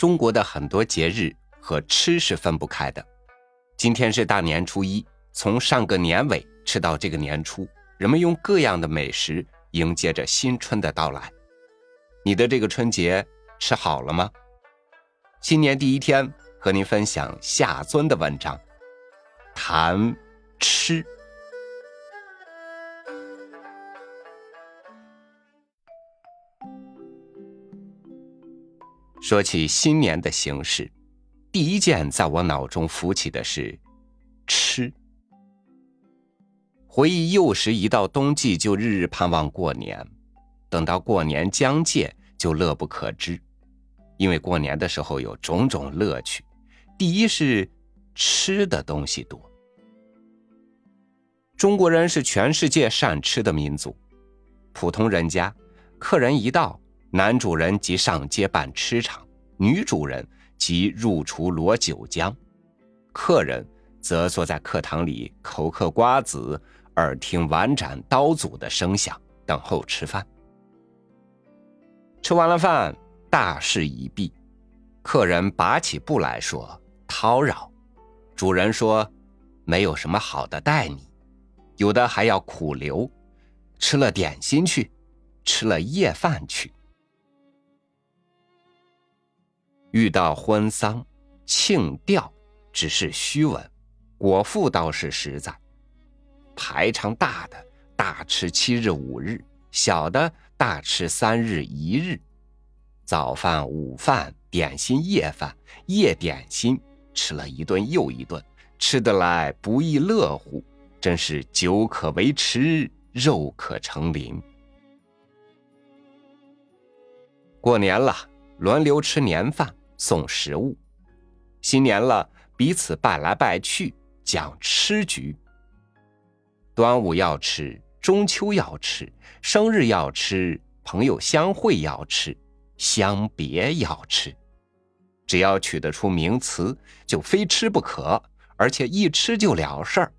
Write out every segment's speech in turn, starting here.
中国的很多节日和吃是分不开的。今天是大年初一，从上个年尾吃到这个年初，人们用各样的美食迎接着新春的到来。你的这个春节吃好了吗？新年第一天，和您分享夏尊的文章，谈吃。说起新年的形式，第一件在我脑中浮起的是吃。回忆幼时，一到冬季就日日盼望过年，等到过年将届就乐不可支，因为过年的时候有种种乐趣。第一是吃的东西多，中国人是全世界善吃的民族，普通人家客人一到。男主人即上街办吃场，女主人即入厨罗酒浆，客人则坐在客堂里口嗑瓜子，耳听碗盏刀俎的声响，等候吃饭。吃完了饭，大事已毕，客人拔起布来说：“叨扰。”主人说：“没有什么好的待你，有的还要苦留，吃了点心去，吃了夜饭去。”遇到婚丧、庆吊，只是虚文；果腹倒是实在。排场大的，大吃七日五日；小的，大吃三日一日。早饭、午饭、点心、夜饭、夜点心，吃了一顿又一顿，吃得来不亦乐乎。真是酒可为池，肉可成林。过年了，轮流吃年饭。送食物，新年了，彼此拜来拜去，讲吃局。端午要吃，中秋要吃，生日要吃，朋友相会要吃，相别要吃。只要取得出名词，就非吃不可，而且一吃就了事儿。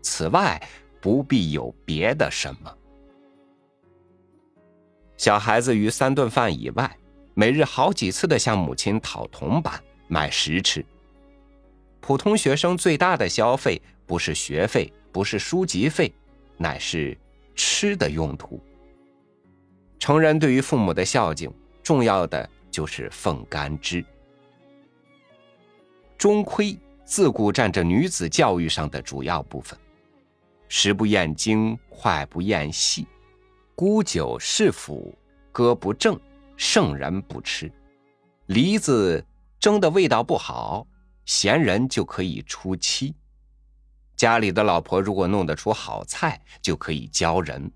此外，不必有别的什么。小孩子于三顿饭以外。每日好几次的向母亲讨铜板买食吃。普通学生最大的消费不是学费，不是书籍费，乃是吃的用途。成人对于父母的孝敬，重要的就是奉干支。钟馗自古占着女子教育上的主要部分，食不厌精，脍不厌细，沽酒是腐，歌不正。圣人不吃梨子蒸的味道不好，闲人就可以出妻。家里的老婆如果弄得出好菜，就可以教人。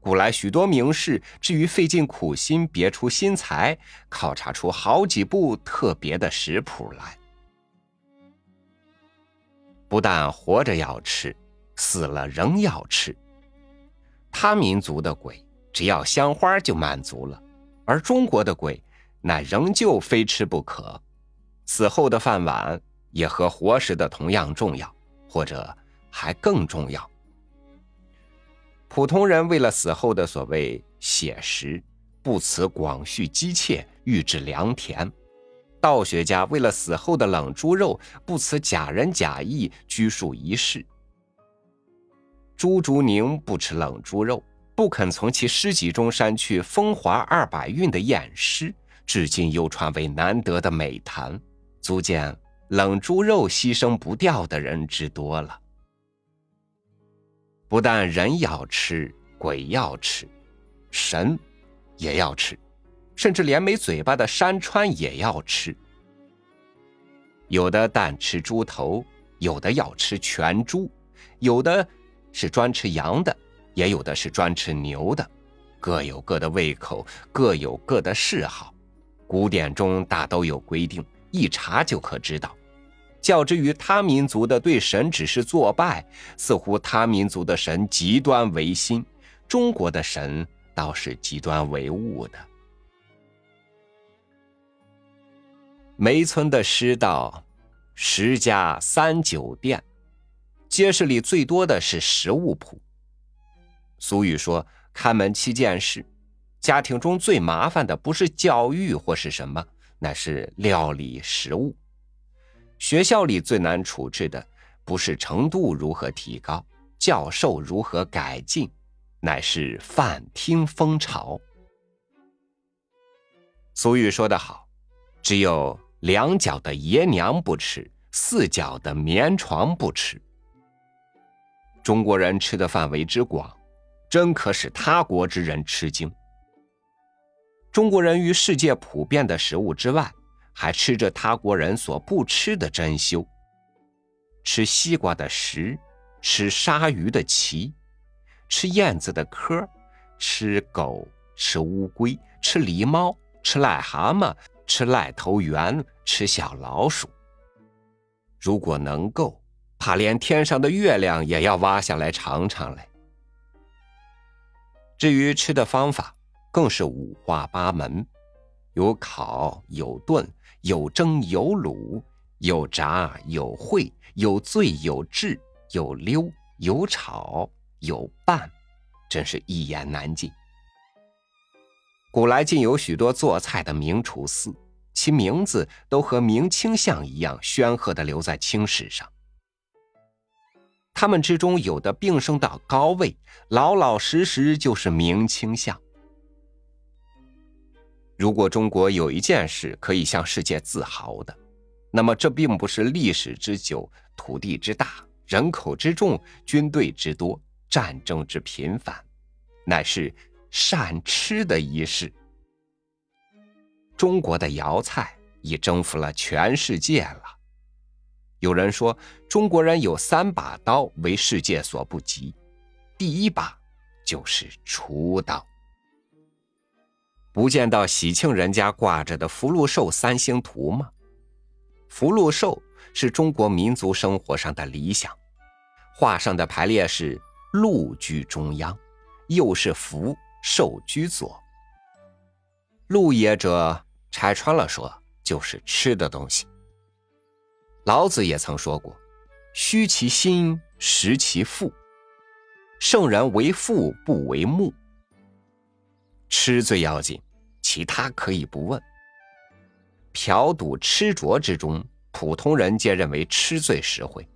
古来许多名士，至于费尽苦心别出心裁，考察出好几部特别的食谱来。不但活着要吃，死了仍要吃。他民族的鬼，只要香花就满足了。而中国的鬼，乃仍旧非吃不可，死后的饭碗也和活时的同样重要，或者还更重要。普通人为了死后的所谓写实，不辞广蓄机切，预制良田；道学家为了死后的冷猪肉，不辞假仁假义，拘束一世。朱竹宁不吃冷猪肉。不肯从其诗集中删去“风华二百韵”的艳诗，至今又传为难得的美谈，足见冷猪肉牺牲不掉的人之多了。不但人要吃，鬼要吃，神也要吃，甚至连没嘴巴的山川也要吃。有的但吃猪头，有的要吃全猪，有的是专吃羊的。也有的是专吃牛的，各有各的胃口，各有各的嗜好。古典中大都有规定，一查就可知道。较之于他民族的对神只是作拜，似乎他民族的神极端唯心，中国的神倒是极端唯物的。梅村的诗道：“十家三酒店，街市里最多的是食物铺。”俗语说：“看门七件事，家庭中最麻烦的不是教育或是什么，乃是料理食物。学校里最难处置的，不是程度如何提高，教授如何改进，乃是饭厅风潮。俗语说得好，只有两脚的爷娘不吃，四脚的棉床不吃。中国人吃的范围之广，真可使他国之人吃惊。中国人于世界普遍的食物之外，还吃着他国人所不吃的珍馐：吃西瓜的实，吃鲨鱼的鳍，吃燕子的壳，吃狗，吃乌龟，吃狸猫，吃癞蛤蟆，吃癞头猿，吃小老鼠。如果能够，怕连天上的月亮也要挖下来尝尝来。至于吃的方法，更是五花八门，有烤有炖有蒸有卤有炸有烩有醉有制有溜有炒有拌，真是一言难尽。古来竟有许多做菜的名厨司，其名字都和明清相一样煊赫的留在青史上。他们之中有的并升到高位，老老实实就是明清相。如果中国有一件事可以向世界自豪的，那么这并不是历史之久、土地之大、人口之众、军队之多、战争之频繁，乃是善吃的仪式。中国的肴菜已征服了全世界了。有人说，中国人有三把刀为世界所不及，第一把就是厨刀。不见到喜庆人家挂着的福禄寿三星图吗？福禄寿是中国民族生活上的理想，画上的排列是禄居中央，又是福寿居左。禄也者，拆穿了说就是吃的东西。老子也曾说过：“虚其心，实其腹。圣人为腹不为目。”吃最要紧，其他可以不问。嫖赌吃着之中，普通人皆认为吃最实惠。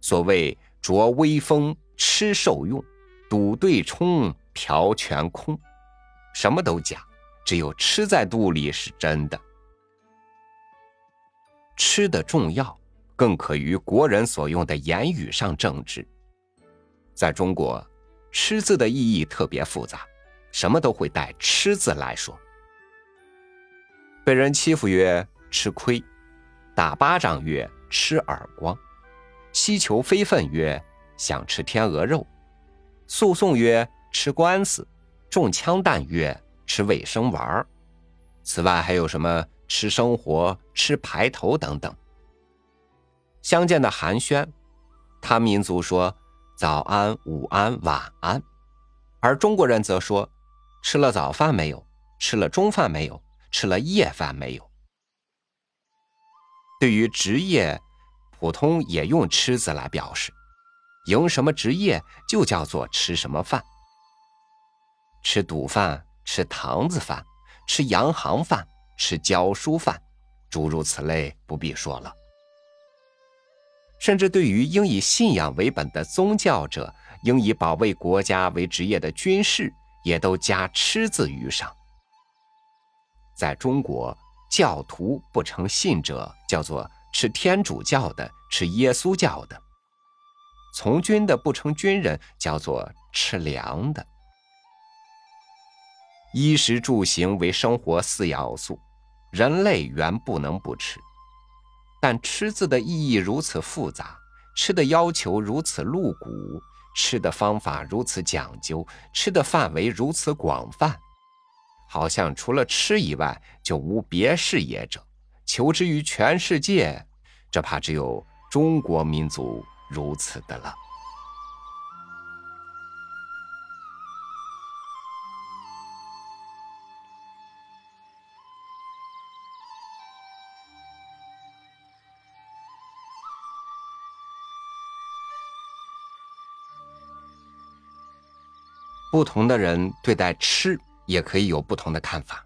所谓着威风，吃受用，赌对冲，嫖全空，什么都假，只有吃在肚里是真的。吃的重要，更可于国人所用的言语上正直。在中国，吃字的意义特别复杂。什么都会带“吃”字来说，被人欺负曰吃亏，打巴掌曰吃耳光，希求非分曰想吃天鹅肉，诉讼曰吃官司，中枪弹曰吃卫生丸儿此外还有什么吃生活、吃排头等等。相见的寒暄，他民族说早安、午安、晚安，而中国人则说。吃了早饭没有？吃了中饭没有？吃了夜饭没有？对于职业，普通也用“吃”字来表示，营什么职业就叫做吃什么饭。吃赌饭，吃堂子饭，吃洋行饭，吃教书饭，诸如此类不必说了。甚至对于应以信仰为本的宗教者，应以保卫国家为职业的军事。也都加“吃”字于上。在中国，教徒不成信者叫做吃天主教的、吃耶稣教的；从军的不成军人叫做吃粮的。衣食住行为生活四要素，人类原不能不吃，但“吃”字的意义如此复杂，吃的要求如此露骨。吃的方法如此讲究，吃的范围如此广泛，好像除了吃以外就无别事也者。求之于全世界，这怕只有中国民族如此的了。不同的人对待吃也可以有不同的看法，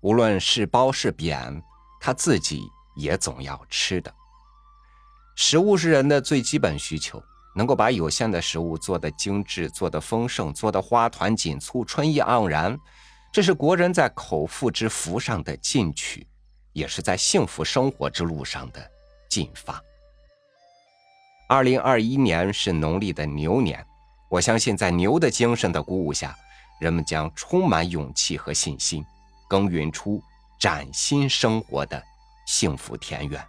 无论是褒是贬，他自己也总要吃的。食物是人的最基本需求，能够把有限的食物做得精致、做得丰盛、做得花团锦簇、春意盎然，这是国人在口腹之福上的进取，也是在幸福生活之路上的进发。二零二一年是农历的牛年，我相信在牛的精神的鼓舞下，人们将充满勇气和信心，耕耘出崭新生活的幸福田园。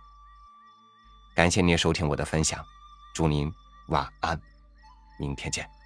感谢您收听我的分享，祝您晚安，明天见。